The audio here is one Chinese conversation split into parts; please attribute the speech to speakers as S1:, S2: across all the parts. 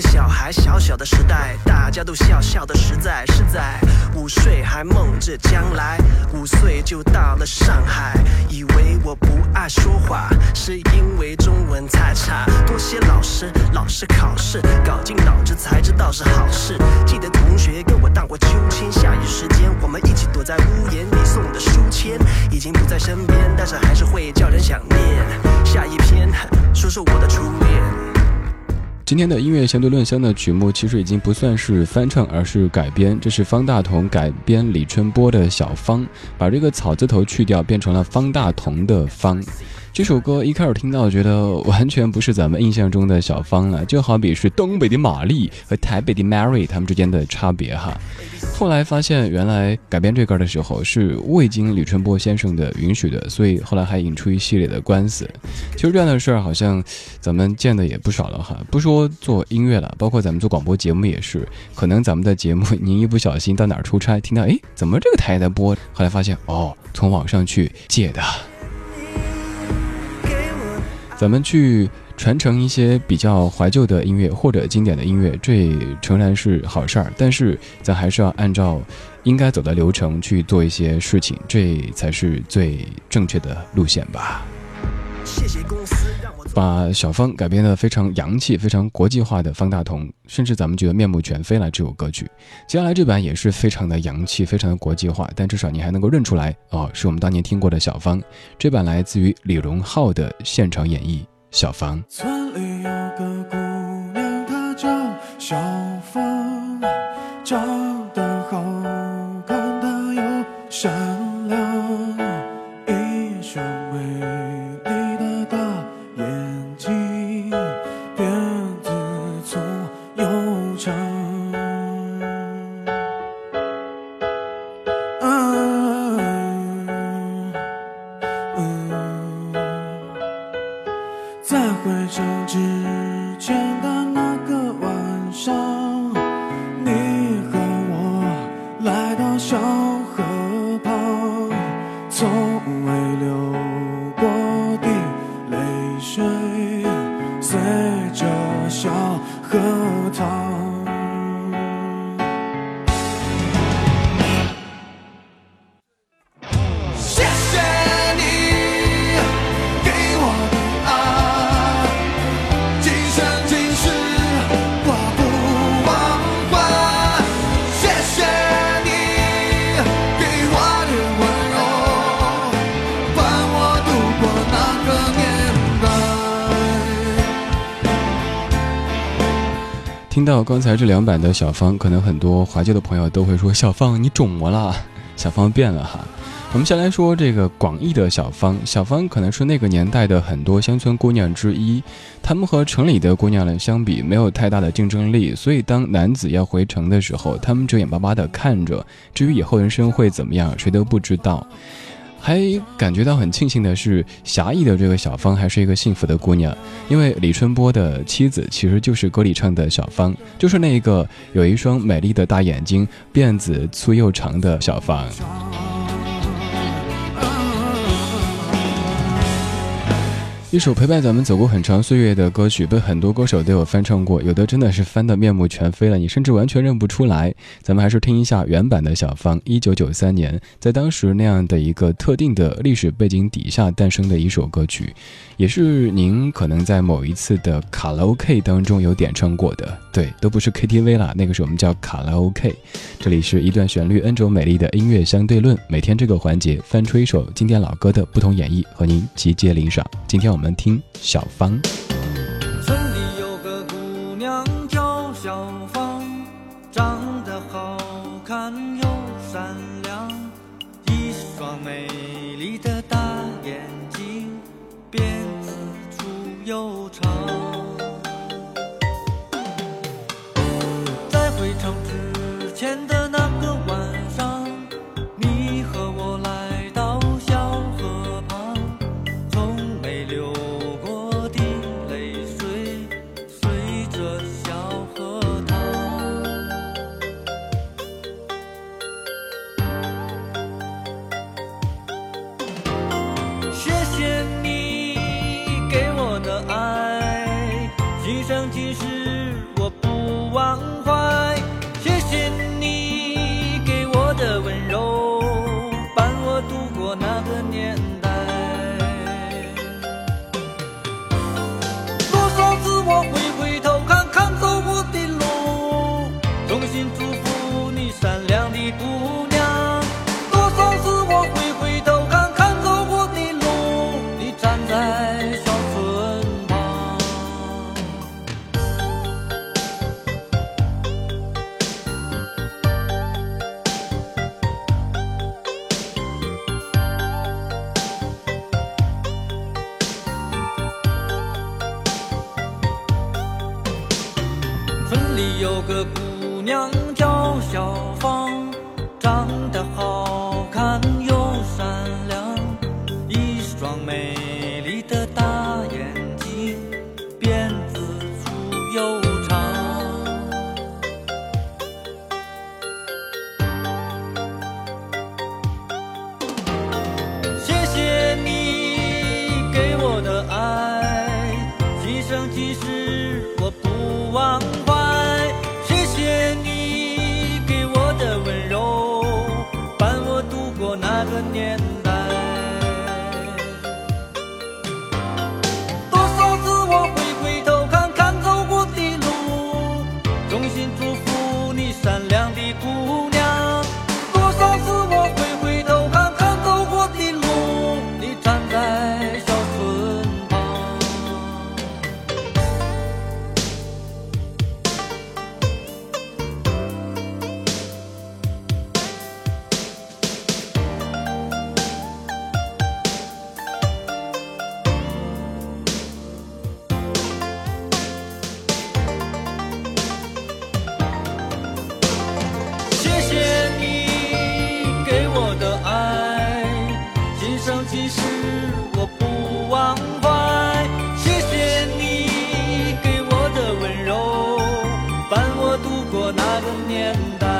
S1: 小孩小小的时代，大家都笑笑的实在是在五岁还梦着将来，五岁就到了上海，以为我不爱说话，是因为中文太差，多谢老师，老师考试搞进脑子才知道是好事。记得同学跟我荡过秋千，下雨时间我们一起躲在屋檐里送的书签，已经不在身边，但是还是会叫人想念。下一篇，说说我的初恋。
S2: 今天的音乐相对论香的曲目其实已经不算是翻唱，而是改编。这是方大同改编李春波的《小方》，把这个草字头去掉，变成了方大同的“方”。这首歌一开始听到，觉得完全不是咱们印象中的小方了，就好比是东北的玛丽和台北的 Mary 他们之间的差别哈。后来发现，原来改编这歌的时候是未经李春波先生的允许的，所以后来还引出一系列的官司。其实这样的事儿好像咱们见的也不少了哈。不说做音乐了，包括咱们做广播节目也是，可能咱们的节目您一不小心到哪儿出差，听到哎怎么这个台在播，后来发现哦从网上去借的。咱们去传承一些比较怀旧的音乐或者经典的音乐，这诚然是好事儿，但是咱还是要按照应该走的流程去做一些事情，这才是最正确的路线吧。谢谢公司把小芳改编的非常洋气、非常国际化的方大同，甚至咱们觉得面目全非了这首歌曲。接下来这版也是非常的洋气、非常的国际化，但至少你还能够认出来哦，是我们当年听过的小芳。这版来自于李荣浩的现场演绎。小芳。
S3: 村里有个姑娘，她叫小笑
S2: 听到刚才这两版的小芳，可能很多怀旧的朋友都会说：“小芳，你肿么了？小芳变了哈。”我们先来说这个广义的小芳，小芳可能是那个年代的很多乡村姑娘之一，她们和城里的姑娘呢相比，没有太大的竞争力，所以当男子要回城的时候，她们就眼巴巴地看着，至于以后人生会怎么样，谁都不知道。还感觉到很庆幸的是，狭义的这个小芳还是一个幸福的姑娘，因为李春波的妻子其实就是歌里唱的小芳，就是那个有一双美丽的大眼睛、辫子粗又长的小芳。一首陪伴咱们走过很长岁月的歌曲，被很多歌手都有翻唱过，有的真的是翻得面目全非了，你甚至完全认不出来。咱们还是听一下原版的小芳，一九九三年，在当时那样的一个特定的历史背景底下诞生的一首歌曲，也是您可能在某一次的卡拉 OK 当中有点唱过的。对，都不是 KTV 啦，那个是我们叫卡拉 OK。这里是一段旋律 N 种美丽的音乐相对论，每天这个环节翻出一首经典老歌的不同演绎，和您集结领赏。今天我们。我们听小芳。
S3: 村里有个姑娘叫小芳，长得好看又善良，一双美丽的粗生今世，
S4: 有个姑娘叫小芳，长得好年代。是我不忘怀。谢谢你给我的温柔，伴我度过那个年代。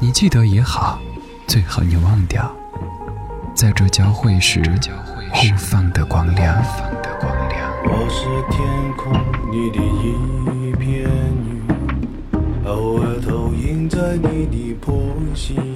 S5: 你
S2: 记得也好，最好你忘掉，在这交汇时互放的光亮。
S3: 我是天空里的一片云，偶尔投影在你的波心。